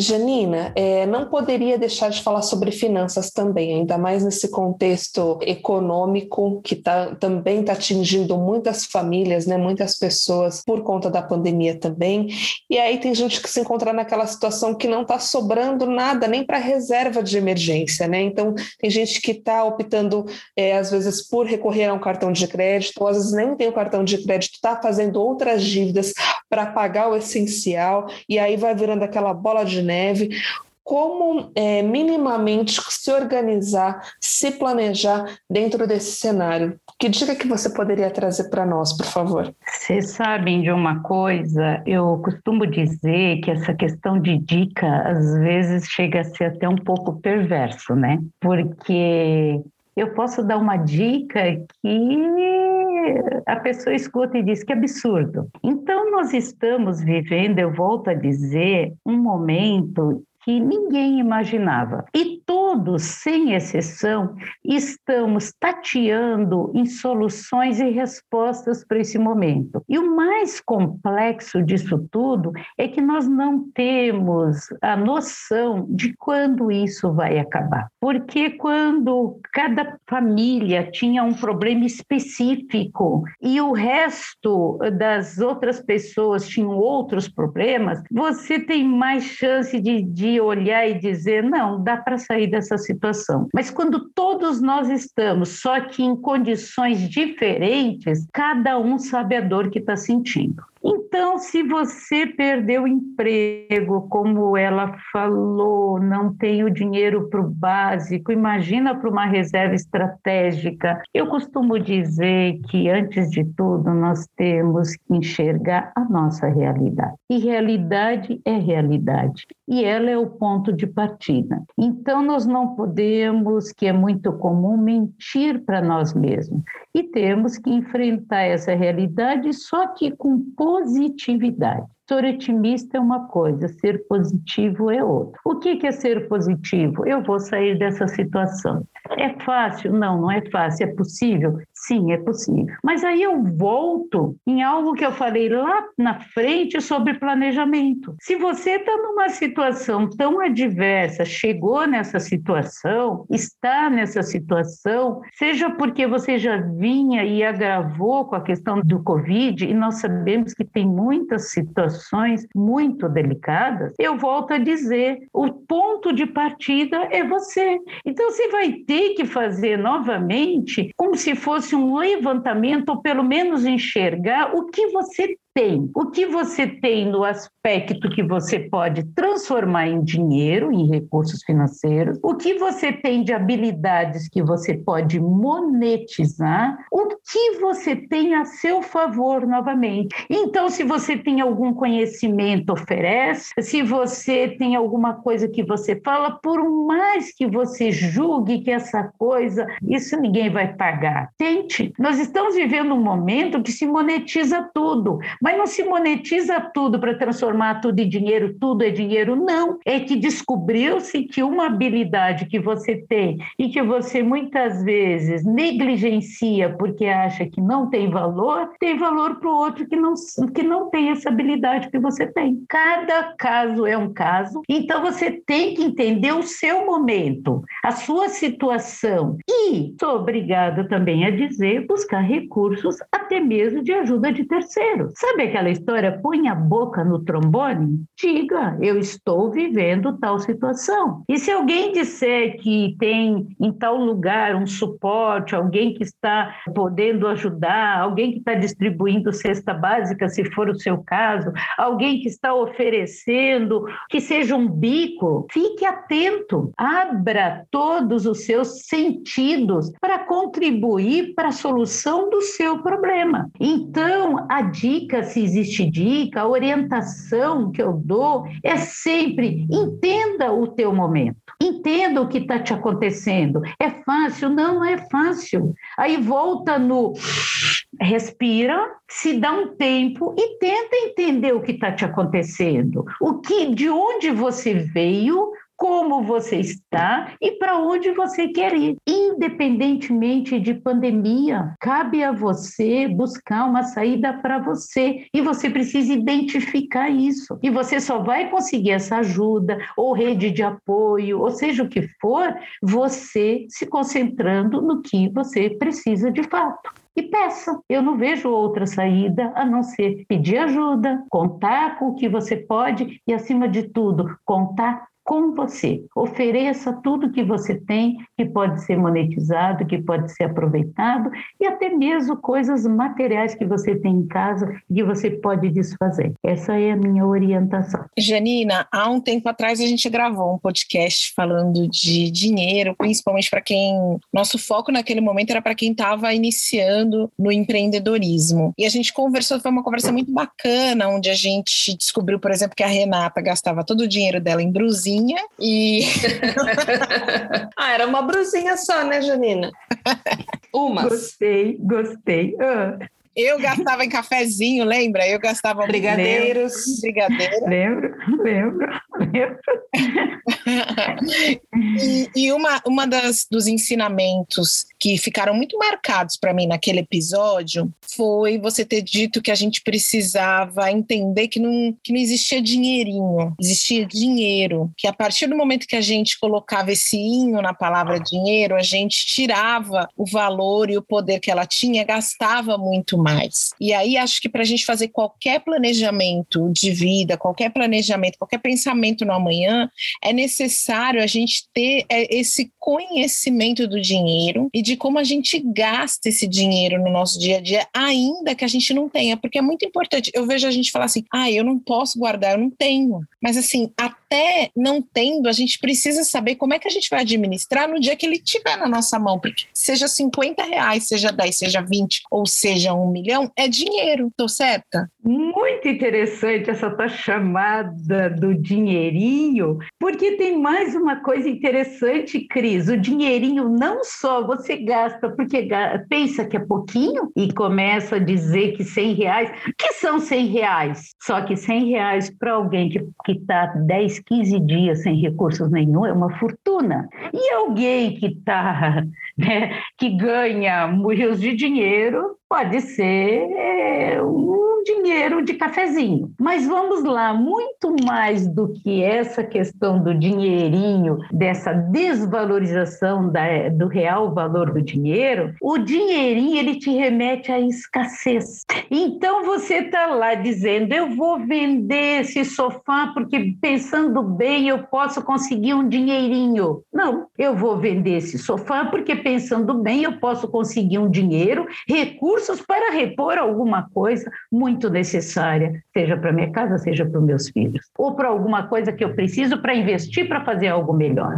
Janina, é, não poderia deixar de falar sobre finanças também, ainda mais nesse contexto econômico que tá, também está atingindo muitas famílias, né, muitas pessoas por conta da pandemia também. E aí tem gente que se encontra naquela situação que não está sobrando nada nem para reserva de emergência, né? Então tem gente que está optando é, às vezes por recorrer a um cartão de crédito, ou às vezes nem tem o cartão de crédito, está fazendo outras dívidas para pagar o essencial e aí vai virando aquela bola de neve, como é, minimamente se organizar, se planejar dentro desse cenário. Que dica que você poderia trazer para nós, por favor? Vocês sabem de uma coisa, eu costumo dizer que essa questão de dica às vezes chega a ser até um pouco perverso, né? Porque eu posso dar uma dica que a pessoa escuta e diz que absurdo. Então, nós estamos vivendo, eu volto a dizer, um momento que ninguém imaginava. E todos, sem exceção, estamos tateando em soluções e respostas para esse momento. E o mais complexo disso tudo é que nós não temos a noção de quando isso vai acabar. Porque quando cada família tinha um problema específico e o resto das outras pessoas tinham outros problemas, você tem mais chance de, de de olhar e dizer, não, dá para sair dessa situação. Mas quando todos nós estamos, só que em condições diferentes, cada um sabe a dor que está sentindo. Então, se você perdeu o emprego, como ela falou, não tem o dinheiro para o básico, imagina para uma reserva estratégica. Eu costumo dizer que, antes de tudo, nós temos que enxergar a nossa realidade. E realidade é realidade. E ela é o ponto de partida. Então, nós não podemos, que é muito comum, mentir para nós mesmos. E temos que enfrentar essa realidade, só que com positividade. Ser otimista é uma coisa, ser positivo é outra. O que é ser positivo? Eu vou sair dessa situação. É fácil? Não, não é fácil. É possível? Sim, é possível. Mas aí eu volto em algo que eu falei lá na frente sobre planejamento. Se você está numa situação tão adversa, chegou nessa situação, está nessa situação, seja porque você já vinha e agravou com a questão do Covid, e nós sabemos que tem muitas situações muito delicadas, eu volto a dizer: o ponto de partida é você. Então você vai ter que fazer novamente como se fosse um levantamento, ou pelo menos enxergar o que você tem. O que você tem no aspecto que você pode transformar em dinheiro, em recursos financeiros, o que você tem de habilidades que você pode monetizar, o que você tem a seu favor novamente. Então, se você tem algum conhecimento, oferece, se você tem alguma coisa que você fala, por mais que você julgue que essa coisa, isso ninguém vai pagar. Tente. Nós estamos vivendo um momento que se monetiza tudo mas não se monetiza tudo para transformar tudo em dinheiro, tudo é dinheiro, não. É que descobriu-se que uma habilidade que você tem e que você muitas vezes negligencia porque acha que não tem valor, tem valor para o outro que não, que não tem essa habilidade que você tem. Cada caso é um caso, então você tem que entender o seu momento, a sua situação e sou obrigada também a dizer buscar recursos até mesmo de ajuda de terceiros. Sabe aquela história põe a boca no trombone? Diga, eu estou vivendo tal situação. E se alguém disser que tem em tal lugar um suporte, alguém que está podendo ajudar, alguém que está distribuindo cesta básica, se for o seu caso, alguém que está oferecendo, que seja um bico, fique atento, abra todos os seus sentidos para contribuir para a solução do seu problema. Então, a dica, se existe dica, a orientação que eu dou é sempre entenda o teu momento, entenda o que está te acontecendo. É fácil? Não, não é fácil. Aí volta no respira, se dá um tempo e tenta entender o que está te acontecendo, o que, de onde você veio, como você está e para onde você quer ir. Independentemente de pandemia, cabe a você buscar uma saída para você e você precisa identificar isso. E você só vai conseguir essa ajuda ou rede de apoio, ou seja o que for, você se concentrando no que você precisa de fato e peça. Eu não vejo outra saída a não ser pedir ajuda, contar com o que você pode e, acima de tudo, contar com você. Ofereça tudo que você tem, que pode ser monetizado, que pode ser aproveitado, e até mesmo coisas materiais que você tem em casa e que você pode desfazer. Essa é a minha orientação. Janina, há um tempo atrás a gente gravou um podcast falando de dinheiro, principalmente para quem. Nosso foco naquele momento era para quem estava iniciando no empreendedorismo. E a gente conversou, foi uma conversa muito bacana, onde a gente descobriu, por exemplo, que a Renata gastava todo o dinheiro dela em brusinha brusinha e. ah, era uma brusinha só, né, Janina? Uma. Gostei, gostei. Uh. Eu gastava em cafezinho, lembra? Eu gastava brigadeiros. Brigadeiro. Lembro, lembro, lembro. e, e uma, uma das, dos ensinamentos que ficaram muito marcados para mim naquele episódio foi você ter dito que a gente precisava entender que não, que não existia dinheirinho, existia dinheiro. Que a partir do momento que a gente colocava esse inho na palavra dinheiro, a gente tirava o valor e o poder que ela tinha, gastava muito mais. E aí acho que para a gente fazer qualquer planejamento de vida, qualquer planejamento, qualquer pensamento no amanhã, é necessário a gente ter é, esse conhecimento do dinheiro e de como a gente gasta esse dinheiro no nosso dia a dia, ainda que a gente não tenha, porque é muito importante. Eu vejo a gente falar assim: ah, eu não posso guardar, eu não tenho. Mas assim, até não tendo, a gente precisa saber como é que a gente vai administrar no dia que ele estiver na nossa mão, porque seja 50 reais, seja 10, seja 20 ou seja um milhão, é dinheiro, tô certa? Muito interessante essa tua chamada do dinheirinho, porque tem mais uma coisa interessante, Cris. O dinheirinho não só você gasta porque pensa que é pouquinho e começa a dizer que 100 reais, que são 100 reais? Só que 100 reais para alguém que está 10, 15 dias sem recursos nenhum é uma fortuna. E alguém que está, né, que ganha rios de dinheiro, pode ser é, dinheiro de cafezinho. Mas vamos lá, muito mais do que essa questão do dinheirinho, dessa desvalorização da, do real valor do dinheiro, o dinheirinho ele te remete à escassez. Então você está lá dizendo: eu vou vender esse sofá porque pensando bem eu posso conseguir um dinheirinho. Não, eu vou vender esse sofá porque pensando bem eu posso conseguir um dinheiro, recursos para repor alguma coisa muito necessária, seja para minha casa, seja para os meus filhos, ou para alguma coisa que eu preciso para investir para fazer algo melhor.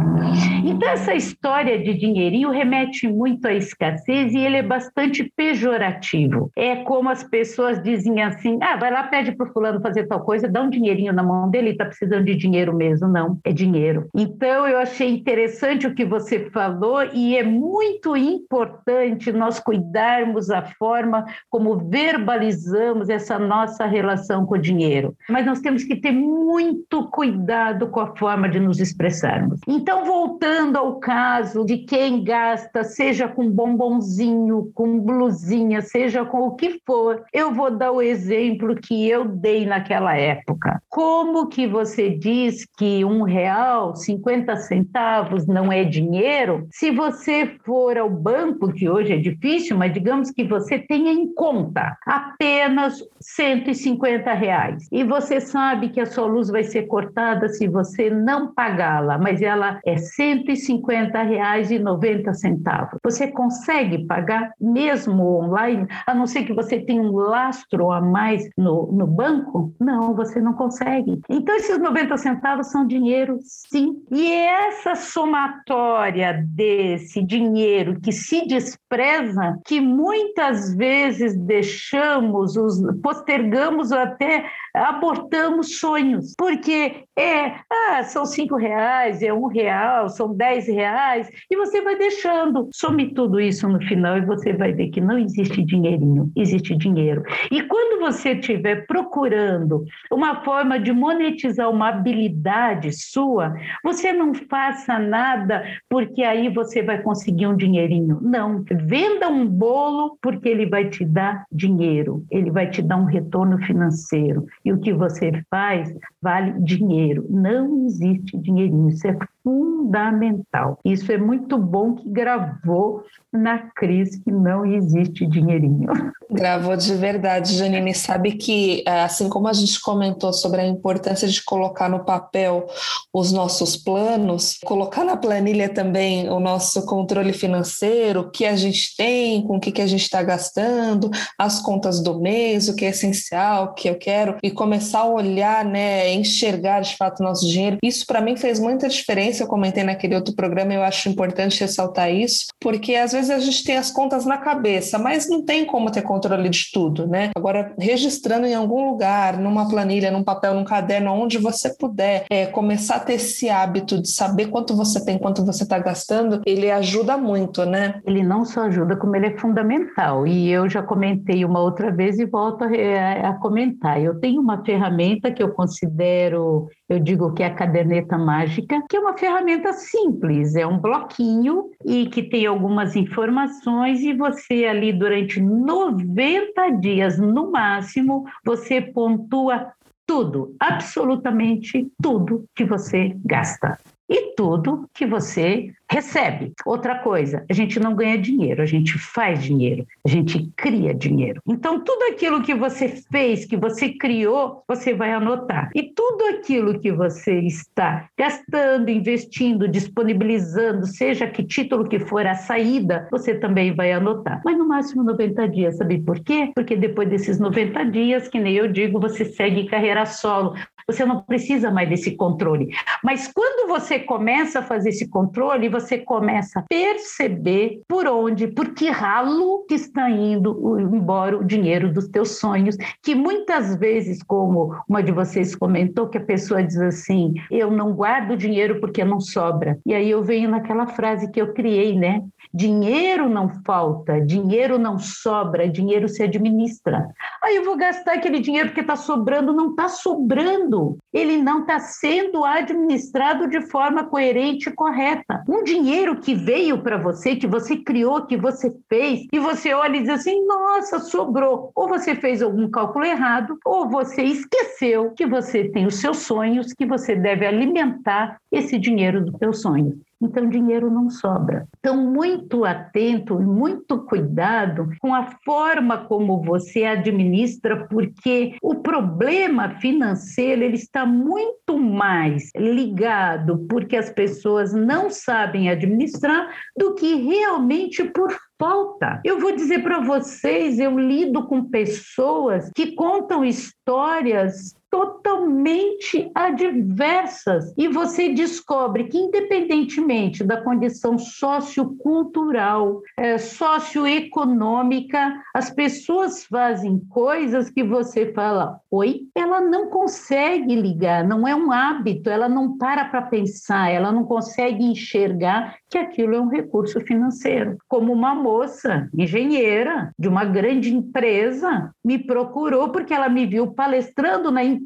Então, essa história de dinheirinho remete muito à escassez e ele é bastante pejorativo. É como as pessoas dizem assim: ah, vai lá, pede para o fulano fazer tal coisa, dá um dinheirinho na mão dele, está precisando de dinheiro mesmo. Não, é dinheiro. Então, eu achei interessante o que você falou e é muito importante nós cuidarmos a forma como verbalizamos essa nossa relação com o dinheiro, mas nós temos que ter muito cuidado com a forma de nos expressarmos. Então, voltando ao caso de quem gasta, seja com bombonzinho, com blusinha, seja com o que for, eu vou dar o exemplo que eu dei naquela época. Como que você diz que um real, 50 centavos não é dinheiro? Se você for ao banco, que hoje é difícil, mas digamos que você tenha em conta apenas 150 reais e você sabe que a sua luz vai ser cortada se você não pagá-la, mas ela é 150 reais e 90 centavos. Você consegue pagar mesmo online, a não ser que você tenha um lastro a mais no, no banco? Não, você não consegue. Então, esses 90 centavos são dinheiro, sim. E essa somatória desse dinheiro que se despreza, que muitas vezes deixamos, os, postergamos ou até abortamos sonhos, porque é, ah, são cinco reais, é um real, são dez reais, e você vai deixando. Some tudo isso no final e você vai ver que não existe dinheirinho, existe dinheiro. E quando você estiver procurando uma forma de monetizar uma habilidade sua, você não faça nada porque aí você vai conseguir um dinheirinho. Não, venda um bolo porque ele vai te dar dinheiro, ele vai te dar um retorno financeiro. E o que você faz vale dinheiro. Não existe dinheirinho. Isso é fundamental. Isso é muito bom que gravou na crise que não existe dinheirinho. Gravou de verdade, Janine. Sabe que, é, assim como a gente comentou sobre a importância de colocar no papel os nossos planos, colocar na planilha também o nosso controle financeiro, o que a gente tem, com o que, que a gente está gastando, as contas do mês, o que é essencial, o que eu quero, e começar a olhar, né, enxergar de fato o nosso dinheiro. Isso para mim fez muita diferença. Eu comentei naquele outro programa, eu acho importante ressaltar isso, porque às vezes a gente tem as contas na cabeça, mas não tem como ter controle de tudo, né? Agora, registrando em algum lugar, numa planilha, num papel, num caderno, onde você puder é, começar a ter esse hábito de saber quanto você tem, quanto você está gastando, ele ajuda muito, né? Ele não só ajuda, como ele é fundamental. E eu já comentei uma outra vez e volto a, a comentar. Eu tenho uma ferramenta que eu considero eu digo que é a caderneta mágica, que é uma ferramenta simples, é um bloquinho e que tem algumas informações e você ali durante 90 dias no máximo, você pontua tudo, absolutamente tudo que você gasta e tudo que você recebe. Outra coisa, a gente não ganha dinheiro, a gente faz dinheiro, a gente cria dinheiro. Então, tudo aquilo que você fez, que você criou, você vai anotar. E tudo aquilo que você está gastando, investindo, disponibilizando, seja que título que for a saída, você também vai anotar. Mas no máximo 90 dias, sabe por quê? Porque depois desses 90 dias, que nem eu digo, você segue carreira solo. Você não precisa mais desse controle. Mas quando você começa a fazer esse controle, você começa a perceber por onde, por que ralo que está indo embora o dinheiro dos teus sonhos, que muitas vezes, como uma de vocês comentou, que a pessoa diz assim: "Eu não guardo dinheiro porque não sobra". E aí eu venho naquela frase que eu criei, né? Dinheiro não falta, dinheiro não sobra, dinheiro se administra. Aí eu vou gastar aquele dinheiro porque está sobrando, não está sobrando. Ele não está sendo administrado de forma coerente e correta. Um dinheiro que veio para você, que você criou, que você fez, e você olha e diz assim: nossa, sobrou. Ou você fez algum cálculo errado, ou você esqueceu que você tem os seus sonhos, que você deve alimentar esse dinheiro dos seus sonhos. Então, dinheiro não sobra. Então, muito atento e muito cuidado com a forma como você administra, porque o problema financeiro ele está muito mais ligado porque as pessoas não sabem administrar do que realmente por falta. Eu vou dizer para vocês, eu lido com pessoas que contam histórias totalmente adversas. E você descobre que, independentemente da condição sociocultural, é, socioeconômica, as pessoas fazem coisas que você fala, oi, ela não consegue ligar, não é um hábito, ela não para para pensar, ela não consegue enxergar que aquilo é um recurso financeiro. Como uma moça engenheira de uma grande empresa me procurou porque ela me viu palestrando na empresa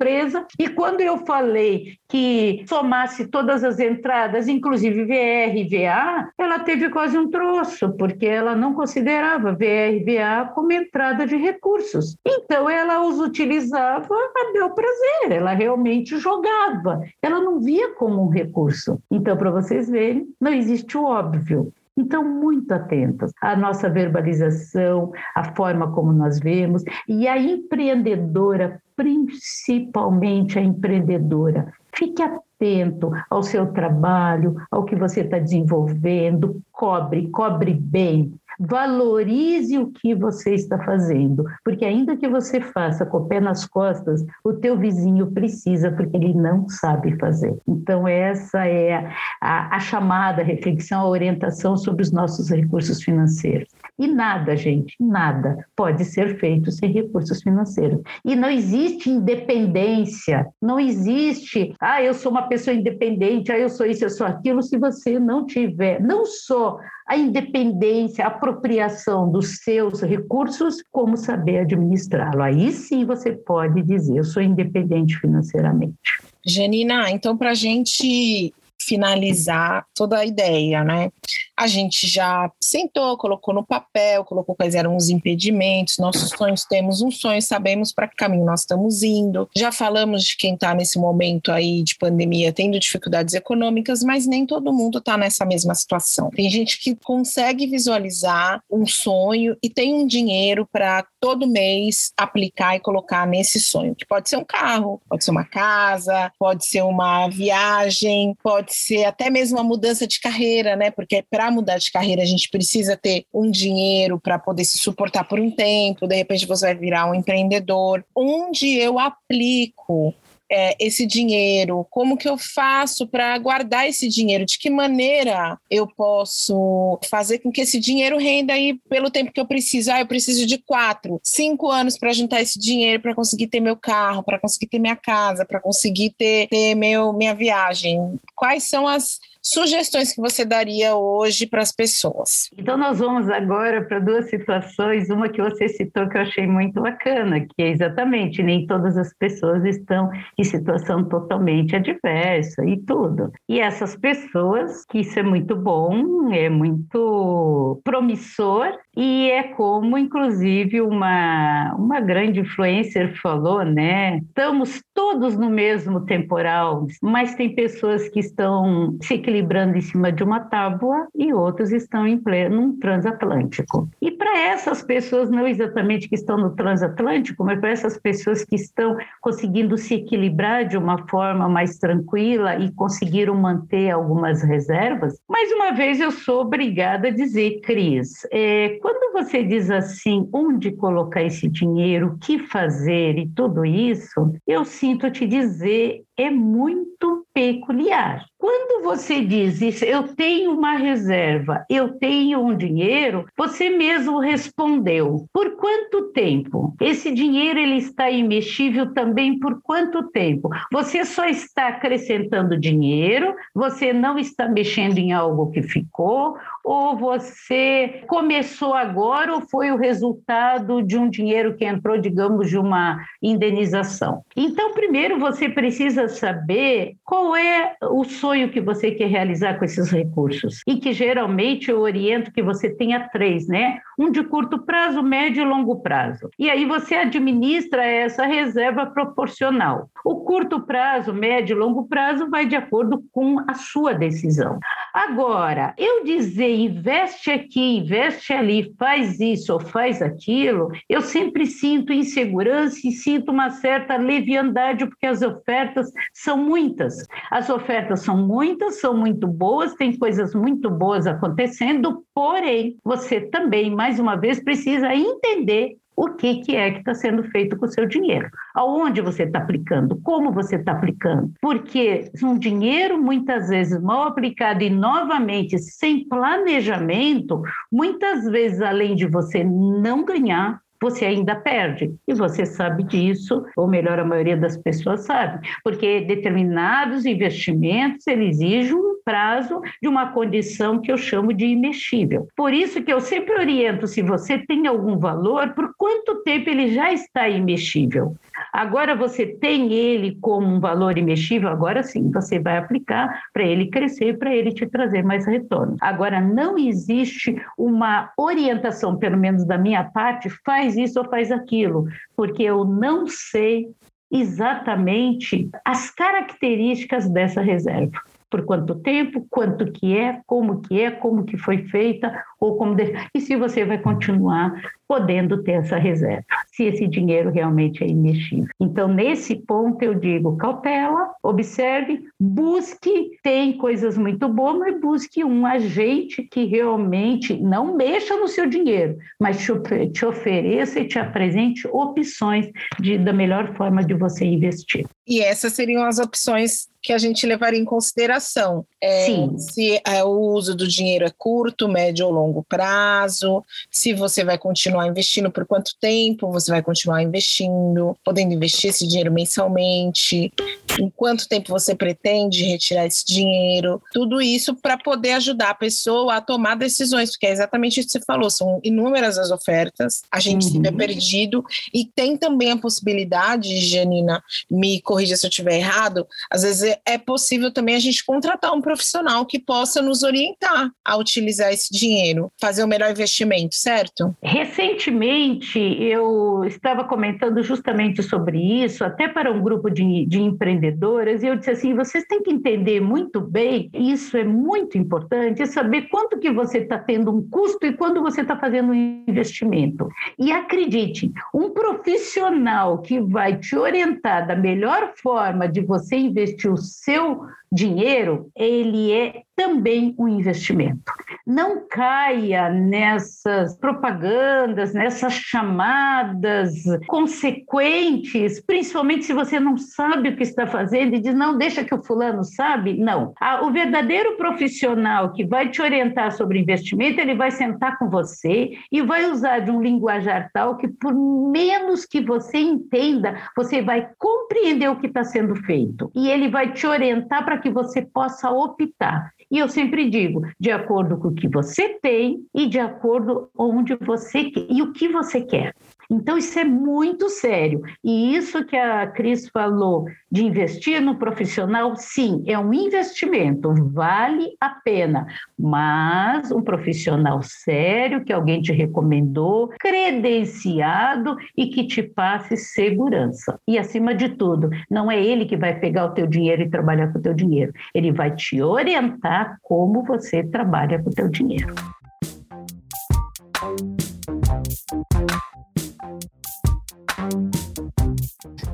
e quando eu falei que somasse todas as entradas, inclusive VR e VA, ela teve quase um troço, porque ela não considerava VR e VA como entrada de recursos. Então ela os utilizava a bel prazer, ela realmente jogava, ela não via como um recurso. Então, para vocês verem, não existe o óbvio. Então, muito atentos à nossa verbalização, à forma como nós vemos, e a empreendedora, principalmente a empreendedora, fique atento ao seu trabalho, ao que você está desenvolvendo, cobre, cobre bem, valorize o que você está fazendo, porque ainda que você faça com o pé nas costas, o teu vizinho precisa, porque ele não sabe fazer. Então essa é a, a chamada a reflexão, a orientação sobre os nossos recursos financeiros. E nada, gente, nada pode ser feito sem recursos financeiros. E não existe independência, não existe, ah, eu sou uma pessoa independente, ah, eu sou isso, eu sou aquilo, se você não tiver não só a independência, a apropriação dos seus recursos, como saber administrá-lo. Aí sim você pode dizer, eu sou independente financeiramente. Janina, então para a gente finalizar toda a ideia, né? A gente já sentou, colocou no papel, colocou quais eram os impedimentos, nossos sonhos, temos um sonho, sabemos para que caminho nós estamos indo. Já falamos de quem está nesse momento aí de pandemia tendo dificuldades econômicas, mas nem todo mundo está nessa mesma situação. Tem gente que consegue visualizar um sonho e tem um dinheiro para todo mês aplicar e colocar nesse sonho, que pode ser um carro, pode ser uma casa, pode ser uma viagem, pode ser até mesmo uma mudança de carreira, né? Porque para mudar de carreira a gente precisa ter um dinheiro para poder se suportar por um tempo, de repente você vai virar um empreendedor. Onde eu aplico é, esse dinheiro? Como que eu faço para guardar esse dinheiro? De que maneira eu posso fazer com que esse dinheiro renda aí pelo tempo que eu preciso? Ah, eu preciso de quatro, cinco anos para juntar esse dinheiro para conseguir ter meu carro, para conseguir ter minha casa, para conseguir ter, ter meu, minha viagem. Quais são as sugestões que você daria hoje para as pessoas? Então, nós vamos agora para duas situações. Uma que você citou que eu achei muito bacana, que é exatamente nem todas as pessoas estão em situação totalmente adversa e tudo. E essas pessoas, que isso é muito bom, é muito promissor, e é como, inclusive, uma, uma grande influencer falou, né? Estamos todos no mesmo temporal, mas tem pessoas que estão se equilibrando em cima de uma tábua e outros estão em pleno transatlântico. E para essas pessoas, não exatamente que estão no transatlântico, mas para essas pessoas que estão conseguindo se equilibrar de uma forma mais tranquila e conseguiram manter algumas reservas, mais uma vez eu sou obrigada a dizer, Cris, é, quando você diz assim, onde colocar esse dinheiro, o que fazer e tudo isso, eu sinto te dizer, é muito peculiar. Quando você diz isso, eu tenho uma reserva, eu tenho um dinheiro, você mesmo respondeu. Por quanto tempo? Esse dinheiro ele está imexível também por quanto tempo? Você só está acrescentando dinheiro, você não está mexendo em algo que ficou, ou você começou agora ou foi o resultado de um dinheiro que entrou, digamos, de uma indenização. Então, primeiro você precisa saber qual é o sonho que você quer realizar com esses recursos. E que geralmente eu oriento que você tenha três, né? Um de curto prazo, médio e longo prazo. E aí você administra essa reserva proporcional. O curto prazo, médio e longo prazo vai de acordo com a sua decisão. Agora, eu dizer investe aqui, investe ali, faz isso ou faz aquilo, eu sempre sinto insegurança e sinto uma certa leviandade, porque as ofertas são muitas. As ofertas são muitas, são muito boas, tem coisas muito boas acontecendo, porém, você também, mais uma vez, precisa entender o que, que é que está sendo feito com o seu dinheiro. Aonde você está aplicando, como você está aplicando. Porque um dinheiro, muitas vezes, mal aplicado e, novamente, sem planejamento, muitas vezes, além de você não ganhar, você ainda perde. E você sabe disso, ou melhor, a maioria das pessoas sabe, porque determinados investimentos exigem um prazo de uma condição que eu chamo de imexível. Por isso que eu sempre oriento, se você tem algum valor, por quanto tempo ele já está imexível. Agora você tem ele como um valor imexível, agora sim você vai aplicar para ele crescer, para ele te trazer mais retorno. Agora não existe uma orientação, pelo menos da minha parte, faz isso ou faz aquilo, porque eu não sei exatamente as características dessa reserva por quanto tempo, quanto que é, como que é, como que foi feita, ou como deve... e se você vai continuar podendo ter essa reserva, se esse dinheiro realmente é imexível. Então, nesse ponto, eu digo cautela, observe, busque, tem coisas muito boas, mas busque um agente que realmente não mexa no seu dinheiro, mas te, ofereça e te apresente opções de, da melhor forma de você investir. E essas seriam as opções que a gente levaria em consideração. É. Se é, o uso do dinheiro é curto, médio ou longo prazo, se você vai continuar investindo por quanto tempo, você vai continuar investindo, podendo investir esse dinheiro mensalmente, em quanto tempo você pretende retirar esse dinheiro, tudo isso para poder ajudar a pessoa a tomar decisões, porque é exatamente isso que você falou, são inúmeras as ofertas, a gente uhum. se vê perdido, e tem também a possibilidade, Janina, me corrija se eu estiver errado, às vezes é possível também a gente contratar um profissional que possa nos orientar a utilizar esse dinheiro, fazer o melhor investimento, certo? Recentemente, eu estava comentando justamente sobre isso, até para um grupo de, de empreendedoras, e eu disse assim: vocês têm que entender muito bem, isso é muito importante, é saber quanto que você está tendo um custo e quando você está fazendo um investimento. E acredite, um profissional que vai te orientar da melhor forma de você investir o seu dinheiro, ele é também um investimento. Não caia nessas propagandas, nessas chamadas consequentes, principalmente se você não sabe o que está fazendo e diz, não, deixa que o fulano sabe. Não. O verdadeiro profissional que vai te orientar sobre investimento, ele vai sentar com você e vai usar de um linguajar tal que, por menos que você entenda, você vai compreender o que está sendo feito. E ele vai te orientar para que você possa optar. E eu sempre digo, de acordo com o que você tem e de acordo onde você e o que você quer. Então, isso é muito sério. E isso que a Cris falou de investir no profissional, sim, é um investimento, vale a pena. Mas um profissional sério, que alguém te recomendou, credenciado e que te passe segurança. E, acima de tudo, não é ele que vai pegar o teu dinheiro e trabalhar com o teu dinheiro. Ele vai te orientar como você trabalha com o teu dinheiro.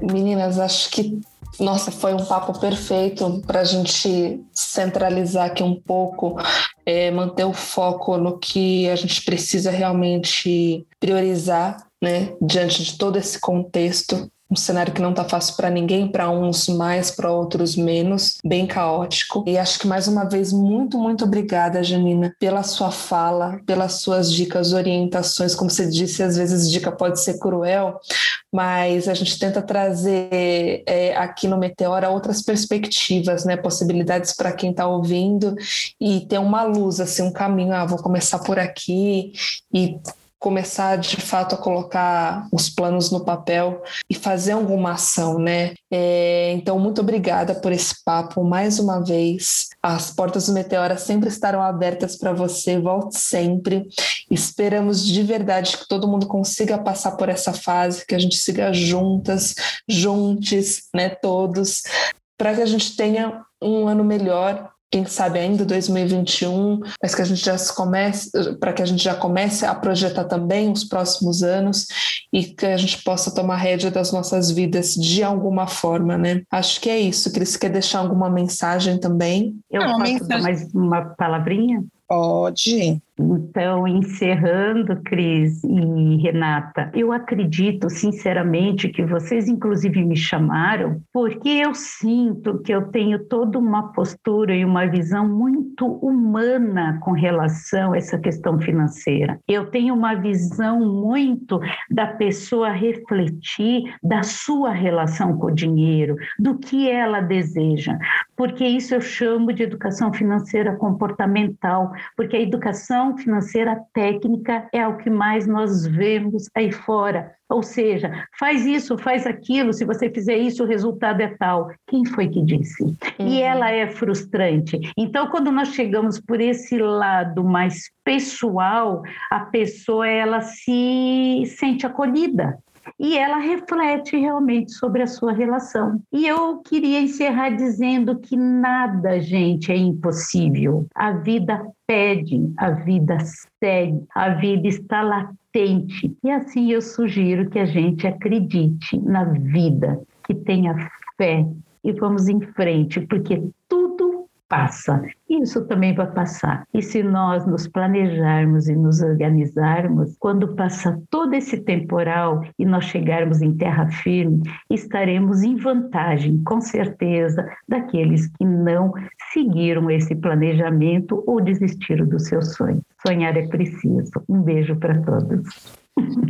Meninas, acho que nossa, foi um papo perfeito para a gente centralizar aqui um pouco, é, manter o foco no que a gente precisa realmente priorizar, né, diante de todo esse contexto um cenário que não está fácil para ninguém, para uns mais, para outros menos, bem caótico. E acho que mais uma vez muito, muito obrigada, Janina, pela sua fala, pelas suas dicas, orientações. Como você disse, às vezes dica pode ser cruel, mas a gente tenta trazer é, aqui no Meteora outras perspectivas, né, possibilidades para quem está ouvindo e ter uma luz, assim, um caminho. Ah, vou começar por aqui e começar de fato a colocar os planos no papel e fazer alguma ação, né? É, então, muito obrigada por esse papo mais uma vez. As portas do Meteora sempre estarão abertas para você, volte sempre. Esperamos de verdade que todo mundo consiga passar por essa fase, que a gente siga juntas, juntos, né, todos, para que a gente tenha um ano melhor quem sabe ainda 2021, mas que a gente já comece, para que a gente já comece a projetar também os próximos anos e que a gente possa tomar rédea das nossas vidas de alguma forma, né? Acho que é isso. Cris, quer deixar alguma mensagem também? Eu Não, posso mensagem... dar mais uma palavrinha? Pode. Então, encerrando, Cris e Renata, eu acredito sinceramente que vocês, inclusive, me chamaram porque eu sinto que eu tenho toda uma postura e uma visão muito humana com relação a essa questão financeira. Eu tenho uma visão muito da pessoa refletir da sua relação com o dinheiro, do que ela deseja, porque isso eu chamo de educação financeira comportamental, porque a educação financeira técnica é o que mais nós vemos aí fora. Ou seja, faz isso, faz aquilo, se você fizer isso, o resultado é tal. Quem foi que disse? Uhum. E ela é frustrante. Então, quando nós chegamos por esse lado mais pessoal, a pessoa ela se sente acolhida e ela reflete realmente sobre a sua relação. E eu queria encerrar dizendo que nada, gente, é impossível. A vida pede, a vida segue, a vida está latente. E assim eu sugiro que a gente acredite na vida, que tenha fé e vamos em frente, porque passa. Isso também vai passar. E se nós nos planejarmos e nos organizarmos, quando passa todo esse temporal e nós chegarmos em terra firme, estaremos em vantagem, com certeza, daqueles que não seguiram esse planejamento ou desistiram do seu sonho. Sonhar é preciso. Um beijo para todos.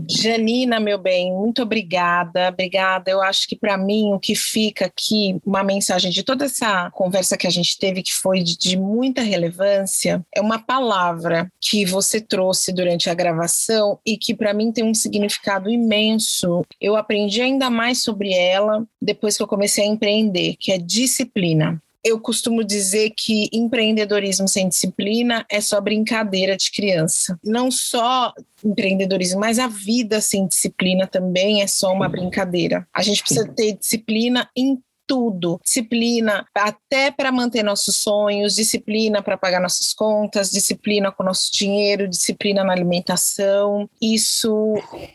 Janina, meu bem, muito obrigada, obrigada. Eu acho que para mim o que fica aqui, uma mensagem de toda essa conversa que a gente teve, que foi de, de muita relevância, é uma palavra que você trouxe durante a gravação e que para mim tem um significado imenso. Eu aprendi ainda mais sobre ela depois que eu comecei a empreender, que é disciplina eu costumo dizer que empreendedorismo sem disciplina é só brincadeira de criança. Não só empreendedorismo, mas a vida sem disciplina também é só uma brincadeira. A gente precisa ter disciplina em tudo. Disciplina até para manter nossos sonhos, disciplina para pagar nossas contas, disciplina com nosso dinheiro, disciplina na alimentação. Isso,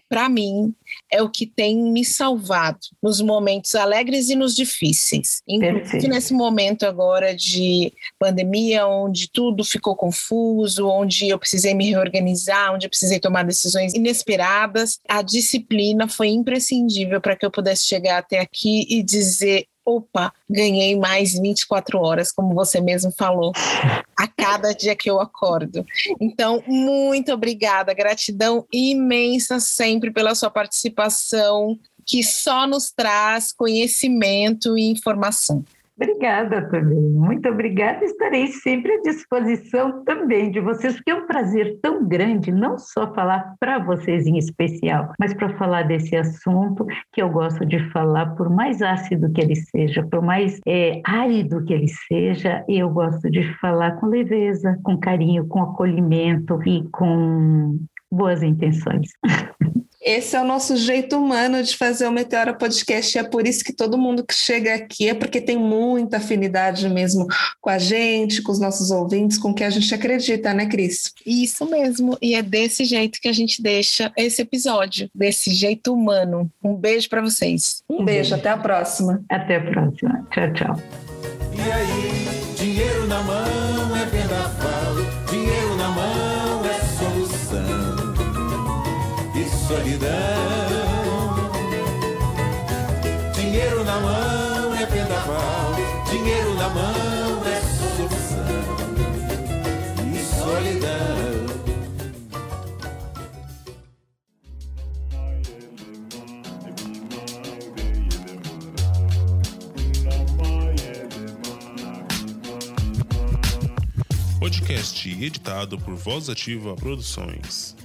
para mim, é o que tem me salvado nos momentos alegres e nos difíceis. Inclusive nesse momento agora de pandemia, onde tudo ficou confuso, onde eu precisei me reorganizar, onde eu precisei tomar decisões inesperadas, a disciplina foi imprescindível para que eu pudesse chegar até aqui e dizer opa, ganhei mais 24 horas, como você mesmo falou, a cada dia que eu acordo. Então, muito obrigada, gratidão imensa sempre pela sua participação, que só nos traz conhecimento e informação. Obrigada também, muito obrigada. Estarei sempre à disposição também de vocês, porque é um prazer tão grande não só falar para vocês em especial, mas para falar desse assunto que eu gosto de falar, por mais ácido que ele seja, por mais é, árido que ele seja, eu gosto de falar com leveza, com carinho, com acolhimento e com boas intenções. Esse é o nosso jeito humano de fazer o Meteora Podcast. É por isso que todo mundo que chega aqui é porque tem muita afinidade mesmo com a gente, com os nossos ouvintes, com o que a gente acredita, né, Cris? Isso mesmo. E é desse jeito que a gente deixa esse episódio, desse jeito humano. Um beijo para vocês. Um beijo, até a próxima. Até a próxima. Tchau, tchau. E aí, dinheiro na mão solidão. Dinheiro na mão é vendaval, dinheiro na mão é solução e solidão. Podcast editado por Voz Ativa Produções.